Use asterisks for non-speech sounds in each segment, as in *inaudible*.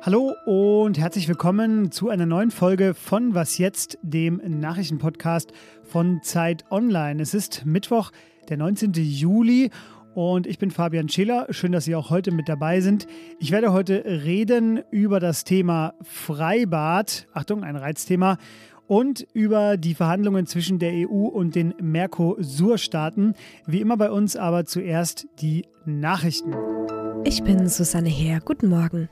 Hallo und herzlich willkommen zu einer neuen Folge von Was jetzt, dem Nachrichtenpodcast von Zeit Online. Es ist Mittwoch, der 19. Juli und ich bin Fabian Scheler. Schön, dass Sie auch heute mit dabei sind. Ich werde heute reden über das Thema Freibad. Achtung, ein Reizthema. Und über die Verhandlungen zwischen der EU und den Mercosur-Staaten. Wie immer bei uns aber zuerst die Nachrichten. Ich bin Susanne Heer. Guten Morgen.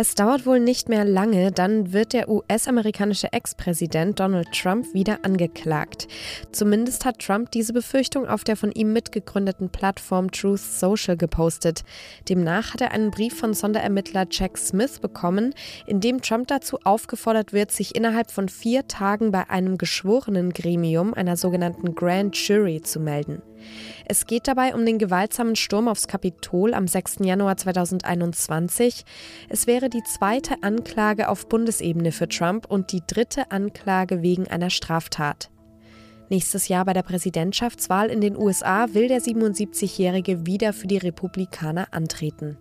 Es dauert wohl nicht mehr lange, dann wird der US-amerikanische Ex-Präsident Donald Trump wieder angeklagt. Zumindest hat Trump diese Befürchtung auf der von ihm mitgegründeten Plattform Truth Social gepostet. Demnach hat er einen Brief von Sonderermittler Jack Smith bekommen, in dem Trump dazu aufgefordert wird, sich innerhalb von vier Tagen bei einem geschworenen Gremium, einer sogenannten Grand Jury, zu melden. Es geht dabei um den gewaltsamen Sturm aufs Kapitol am 6. Januar 2021. Es wäre die zweite Anklage auf Bundesebene für Trump und die dritte Anklage wegen einer Straftat. Nächstes Jahr bei der Präsidentschaftswahl in den USA will der 77-Jährige wieder für die Republikaner antreten.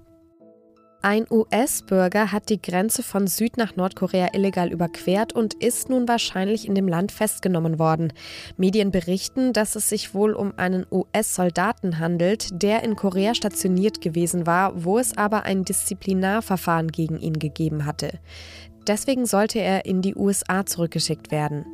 Ein US-Bürger hat die Grenze von Süd nach Nordkorea illegal überquert und ist nun wahrscheinlich in dem Land festgenommen worden. Medien berichten, dass es sich wohl um einen US-Soldaten handelt, der in Korea stationiert gewesen war, wo es aber ein Disziplinarverfahren gegen ihn gegeben hatte. Deswegen sollte er in die USA zurückgeschickt werden.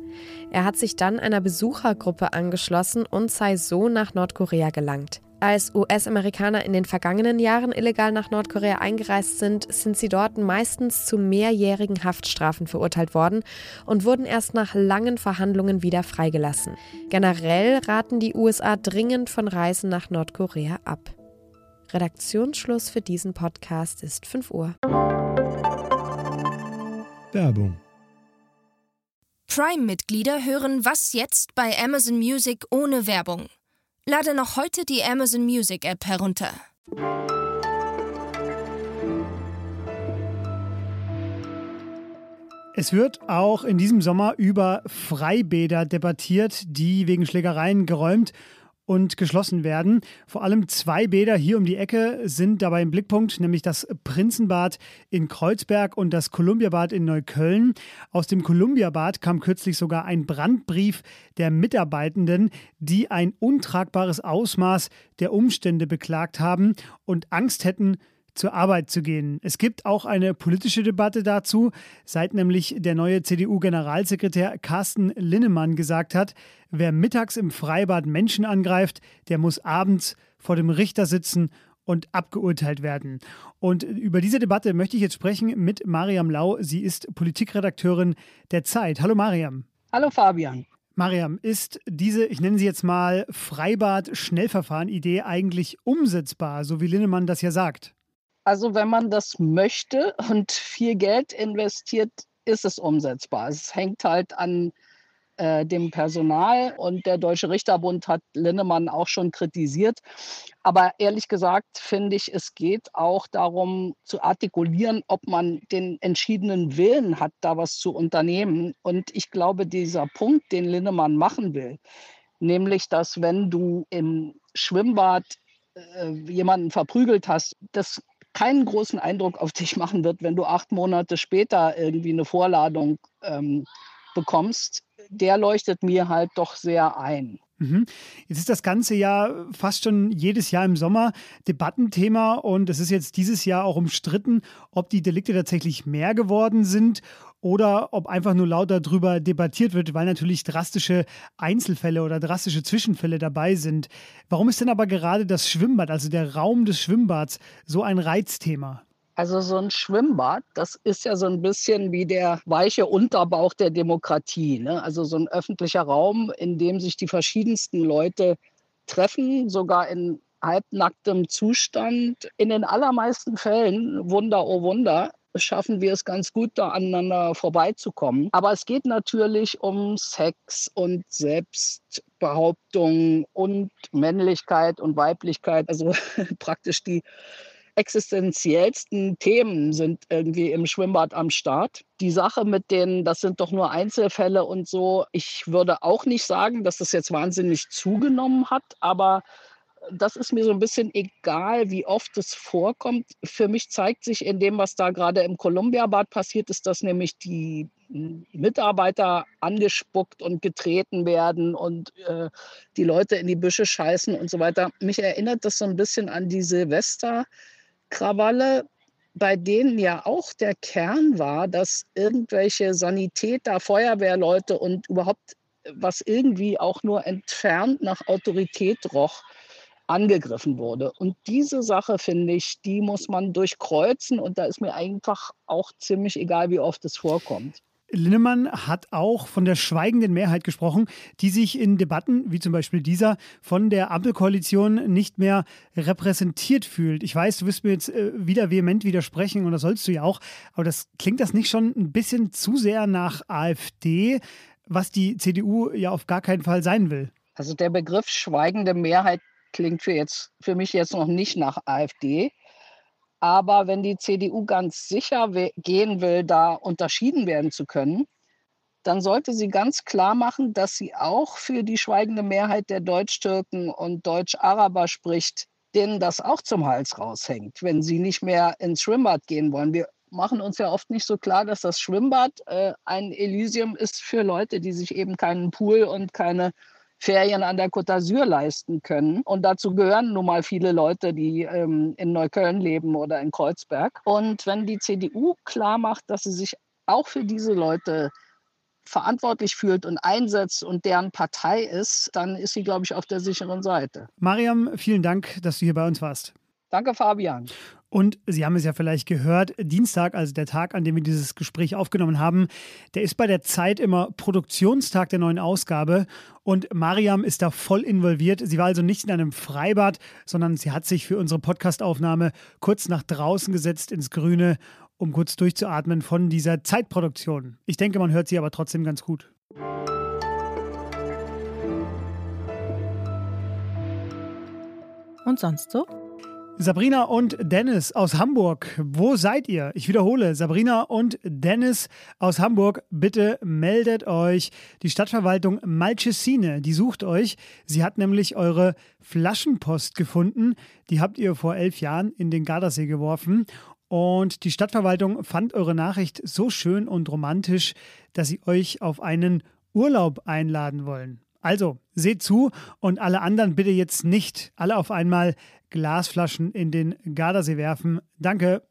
Er hat sich dann einer Besuchergruppe angeschlossen und sei so nach Nordkorea gelangt. Als US-Amerikaner in den vergangenen Jahren illegal nach Nordkorea eingereist sind, sind sie dort meistens zu mehrjährigen Haftstrafen verurteilt worden und wurden erst nach langen Verhandlungen wieder freigelassen. Generell raten die USA dringend von Reisen nach Nordkorea ab. Redaktionsschluss für diesen Podcast ist 5 Uhr. Werbung Prime-Mitglieder hören Was jetzt bei Amazon Music ohne Werbung. Lade noch heute die Amazon Music App herunter. Es wird auch in diesem Sommer über Freibäder debattiert, die wegen Schlägereien geräumt und geschlossen werden. Vor allem zwei Bäder hier um die Ecke sind dabei im Blickpunkt, nämlich das Prinzenbad in Kreuzberg und das Kolumbiabad in Neukölln. Aus dem Kolumbiabad kam kürzlich sogar ein Brandbrief der Mitarbeitenden, die ein untragbares Ausmaß der Umstände beklagt haben und Angst hätten, zur Arbeit zu gehen. Es gibt auch eine politische Debatte dazu, seit nämlich der neue CDU-Generalsekretär Carsten Linnemann gesagt hat, wer mittags im Freibad Menschen angreift, der muss abends vor dem Richter sitzen und abgeurteilt werden. Und über diese Debatte möchte ich jetzt sprechen mit Mariam Lau. Sie ist Politikredakteurin der Zeit. Hallo Mariam. Hallo Fabian. Mariam, ist diese, ich nenne sie jetzt mal Freibad-Schnellverfahren-Idee eigentlich umsetzbar, so wie Linnemann das ja sagt? Also wenn man das möchte und viel Geld investiert, ist es umsetzbar. Es hängt halt an äh, dem Personal und der Deutsche Richterbund hat Linnemann auch schon kritisiert. Aber ehrlich gesagt finde ich, es geht auch darum zu artikulieren, ob man den entschiedenen Willen hat, da was zu unternehmen. Und ich glaube, dieser Punkt, den Linnemann machen will, nämlich, dass wenn du im Schwimmbad äh, jemanden verprügelt hast, das keinen großen Eindruck auf dich machen wird, wenn du acht Monate später irgendwie eine Vorladung ähm, bekommst, der leuchtet mir halt doch sehr ein. Mhm. Jetzt ist das ganze Jahr fast schon jedes Jahr im Sommer Debattenthema und es ist jetzt dieses Jahr auch umstritten, ob die Delikte tatsächlich mehr geworden sind oder ob einfach nur lauter darüber debattiert wird, weil natürlich drastische Einzelfälle oder drastische Zwischenfälle dabei sind. Warum ist denn aber gerade das Schwimmbad, also der Raum des Schwimmbads, so ein Reizthema? Also so ein Schwimmbad, das ist ja so ein bisschen wie der weiche Unterbauch der Demokratie. Ne? Also so ein öffentlicher Raum, in dem sich die verschiedensten Leute treffen, sogar in halbnacktem Zustand. In den allermeisten Fällen, Wunder, oh Wunder, schaffen wir es ganz gut, da aneinander vorbeizukommen. Aber es geht natürlich um Sex und Selbstbehauptung und Männlichkeit und Weiblichkeit. Also *laughs* praktisch die existenziellsten Themen sind irgendwie im Schwimmbad am Start. Die Sache mit denen, das sind doch nur Einzelfälle und so. Ich würde auch nicht sagen, dass das jetzt wahnsinnig zugenommen hat, aber das ist mir so ein bisschen egal, wie oft es vorkommt. Für mich zeigt sich in dem, was da gerade im Columbia-Bad passiert ist, dass nämlich die Mitarbeiter angespuckt und getreten werden und äh, die Leute in die Büsche scheißen und so weiter. Mich erinnert das so ein bisschen an die Silvesterkrawalle, bei denen ja auch der Kern war, dass irgendwelche Sanitäter, Feuerwehrleute und überhaupt was irgendwie auch nur entfernt nach Autorität roch, angegriffen wurde. Und diese Sache, finde ich, die muss man durchkreuzen und da ist mir einfach auch ziemlich egal, wie oft es vorkommt. Linnemann hat auch von der schweigenden Mehrheit gesprochen, die sich in Debatten, wie zum Beispiel dieser, von der Ampelkoalition nicht mehr repräsentiert fühlt. Ich weiß, du wirst mir jetzt äh, wieder vehement widersprechen und das sollst du ja auch, aber das klingt das nicht schon ein bisschen zu sehr nach AfD, was die CDU ja auf gar keinen Fall sein will? Also der Begriff schweigende Mehrheit klingt für, jetzt, für mich jetzt noch nicht nach AfD. Aber wenn die CDU ganz sicher gehen will, da unterschieden werden zu können, dann sollte sie ganz klar machen, dass sie auch für die schweigende Mehrheit der Deutsch-Türken und Deutsch-Araber spricht, denen das auch zum Hals raushängt, wenn sie nicht mehr ins Schwimmbad gehen wollen. Wir machen uns ja oft nicht so klar, dass das Schwimmbad äh, ein Elysium ist für Leute, die sich eben keinen Pool und keine Ferien an der Côte d'Azur leisten können. Und dazu gehören nun mal viele Leute, die ähm, in Neukölln leben oder in Kreuzberg. Und wenn die CDU klar macht, dass sie sich auch für diese Leute verantwortlich fühlt und einsetzt und deren Partei ist, dann ist sie, glaube ich, auf der sicheren Seite. Mariam, vielen Dank, dass du hier bei uns warst. Danke, Fabian. Und Sie haben es ja vielleicht gehört, Dienstag, also der Tag, an dem wir dieses Gespräch aufgenommen haben, der ist bei der Zeit immer Produktionstag der neuen Ausgabe. Und Mariam ist da voll involviert. Sie war also nicht in einem Freibad, sondern sie hat sich für unsere Podcastaufnahme kurz nach draußen gesetzt ins Grüne, um kurz durchzuatmen von dieser Zeitproduktion. Ich denke, man hört sie aber trotzdem ganz gut. Und sonst so? Sabrina und Dennis aus Hamburg, wo seid ihr? Ich wiederhole, Sabrina und Dennis aus Hamburg, bitte meldet euch. Die Stadtverwaltung Malcesine, die sucht euch. Sie hat nämlich eure Flaschenpost gefunden. Die habt ihr vor elf Jahren in den Gardasee geworfen. Und die Stadtverwaltung fand eure Nachricht so schön und romantisch, dass sie euch auf einen Urlaub einladen wollen. Also, seht zu und alle anderen bitte jetzt nicht alle auf einmal Glasflaschen in den Gardasee werfen. Danke.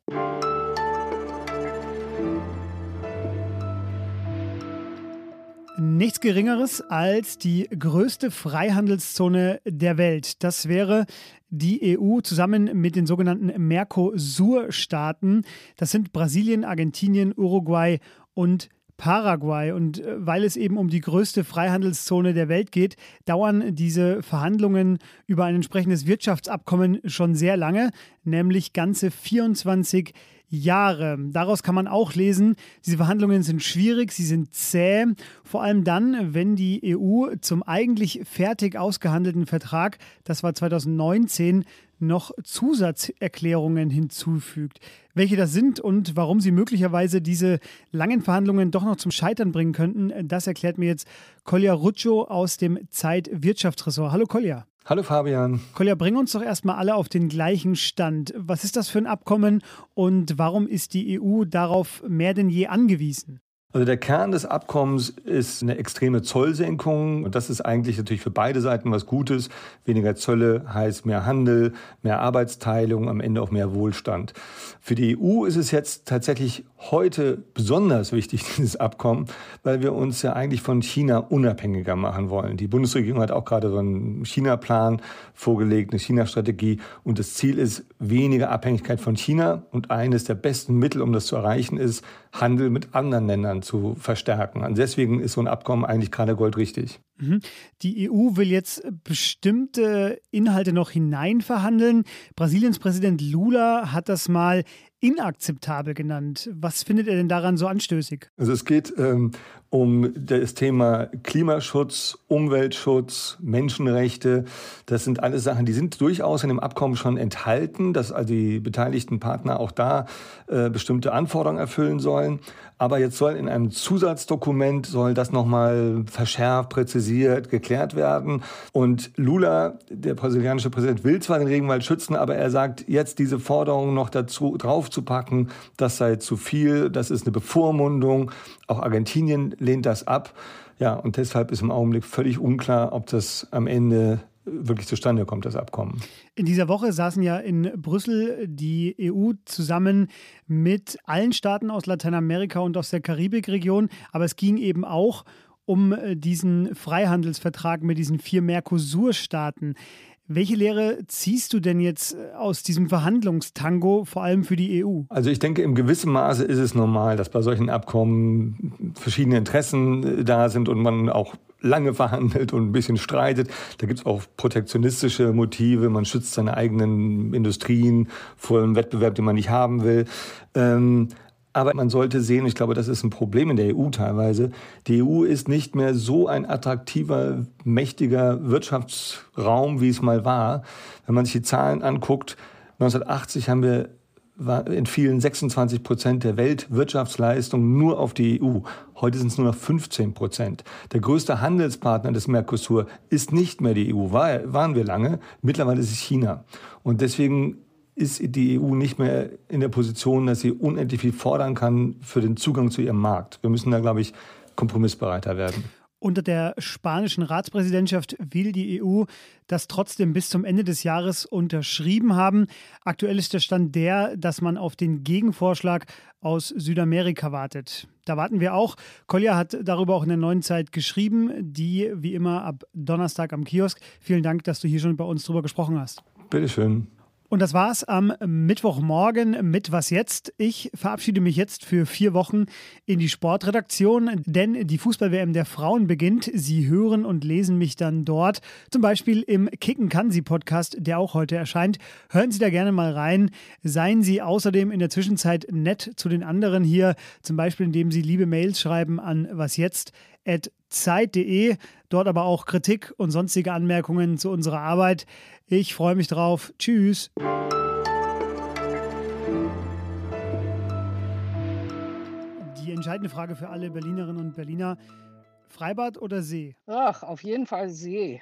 Nichts Geringeres als die größte Freihandelszone der Welt. Das wäre die EU zusammen mit den sogenannten Mercosur-Staaten. Das sind Brasilien, Argentinien, Uruguay und Paraguay. Und äh, weil es eben um die größte Freihandelszone der Welt geht, dauern diese Verhandlungen über ein entsprechendes Wirtschaftsabkommen schon sehr lange, nämlich ganze 24 Jahre. Daraus kann man auch lesen, diese Verhandlungen sind schwierig, sie sind zäh, vor allem dann, wenn die EU zum eigentlich fertig ausgehandelten Vertrag, das war 2019, noch Zusatzerklärungen hinzufügt. Welche das sind und warum sie möglicherweise diese langen Verhandlungen doch noch zum Scheitern bringen könnten, das erklärt mir jetzt Kolja Ruccio aus dem Zeitwirtschaftsressort. Hallo Kolja. Hallo Fabian. Kolja, bring uns doch erstmal alle auf den gleichen Stand. Was ist das für ein Abkommen und warum ist die EU darauf mehr denn je angewiesen? Also der Kern des Abkommens ist eine extreme Zollsenkung und das ist eigentlich natürlich für beide Seiten was Gutes. Weniger Zölle heißt mehr Handel, mehr Arbeitsteilung, am Ende auch mehr Wohlstand. Für die EU ist es jetzt tatsächlich heute besonders wichtig, *laughs* dieses Abkommen, weil wir uns ja eigentlich von China unabhängiger machen wollen. Die Bundesregierung hat auch gerade so einen China-Plan vorgelegt, eine China-Strategie und das Ziel ist weniger Abhängigkeit von China und eines der besten Mittel, um das zu erreichen, ist Handel mit anderen Ländern zu verstärken. Und deswegen ist so ein Abkommen eigentlich gerade goldrichtig. Mhm. Die EU will jetzt bestimmte Inhalte noch hineinverhandeln. Brasiliens Präsident Lula hat das mal inakzeptabel genannt. Was findet er denn daran so anstößig? Also es geht ähm, um das Thema Klimaschutz, Umweltschutz, Menschenrechte. Das sind alles Sachen, die sind durchaus in dem Abkommen schon enthalten, dass also die beteiligten Partner auch da äh, bestimmte Anforderungen erfüllen sollen. Aber jetzt soll in einem Zusatzdokument soll das nochmal verschärft, präzisiert priorisiert, geklärt werden. Und Lula, der brasilianische Präsident, will zwar den Regenwald schützen, aber er sagt, jetzt diese Forderung noch dazu draufzupacken, das sei zu viel, das ist eine Bevormundung. Auch Argentinien lehnt das ab. Ja, und deshalb ist im Augenblick völlig unklar, ob das am Ende wirklich zustande kommt, das Abkommen. In dieser Woche saßen ja in Brüssel die EU zusammen mit allen Staaten aus Lateinamerika und aus der Karibikregion. Aber es ging eben auch um äh, diesen Freihandelsvertrag mit diesen vier Mercosur-Staaten. Welche Lehre ziehst du denn jetzt äh, aus diesem Verhandlungstango, vor allem für die EU? Also ich denke, im gewissen Maße ist es normal, dass bei solchen Abkommen verschiedene Interessen äh, da sind und man auch lange verhandelt und ein bisschen streitet. Da gibt es auch protektionistische Motive. Man schützt seine eigenen Industrien vor einem Wettbewerb, den man nicht haben will. Ähm, aber man sollte sehen, ich glaube, das ist ein Problem in der EU teilweise. Die EU ist nicht mehr so ein attraktiver, mächtiger Wirtschaftsraum, wie es mal war. Wenn man sich die Zahlen anguckt, 1980 haben wir entfielen 26 Prozent der Weltwirtschaftsleistung nur auf die EU. Heute sind es nur noch 15 Prozent. Der größte Handelspartner des Mercosur ist nicht mehr die EU, war, waren wir lange. Mittlerweile ist es China. Und deswegen ist die EU nicht mehr in der Position, dass sie unendlich viel fordern kann für den Zugang zu ihrem Markt. Wir müssen da, glaube ich, kompromissbereiter werden. Unter der spanischen Ratspräsidentschaft will die EU das trotzdem bis zum Ende des Jahres unterschrieben haben. Aktuell ist der Stand der, dass man auf den Gegenvorschlag aus Südamerika wartet. Da warten wir auch. Kolja hat darüber auch in der neuen Zeit geschrieben, die wie immer ab Donnerstag am Kiosk. Vielen Dank, dass du hier schon bei uns drüber gesprochen hast. Bitteschön. Und das war's am Mittwochmorgen mit Was jetzt? Ich verabschiede mich jetzt für vier Wochen in die Sportredaktion, denn die Fußball-WM der Frauen beginnt. Sie hören und lesen mich dann dort, zum Beispiel im Kicken kann sie Podcast, der auch heute erscheint. Hören Sie da gerne mal rein. Seien Sie außerdem in der Zwischenzeit nett zu den anderen hier, zum Beispiel indem Sie liebe Mails schreiben an Was jetzt? zeit.de. Dort aber auch Kritik und sonstige Anmerkungen zu unserer Arbeit. Ich freue mich drauf. Tschüss. Die entscheidende Frage für alle Berlinerinnen und Berliner: Freibad oder See? Ach, auf jeden Fall See.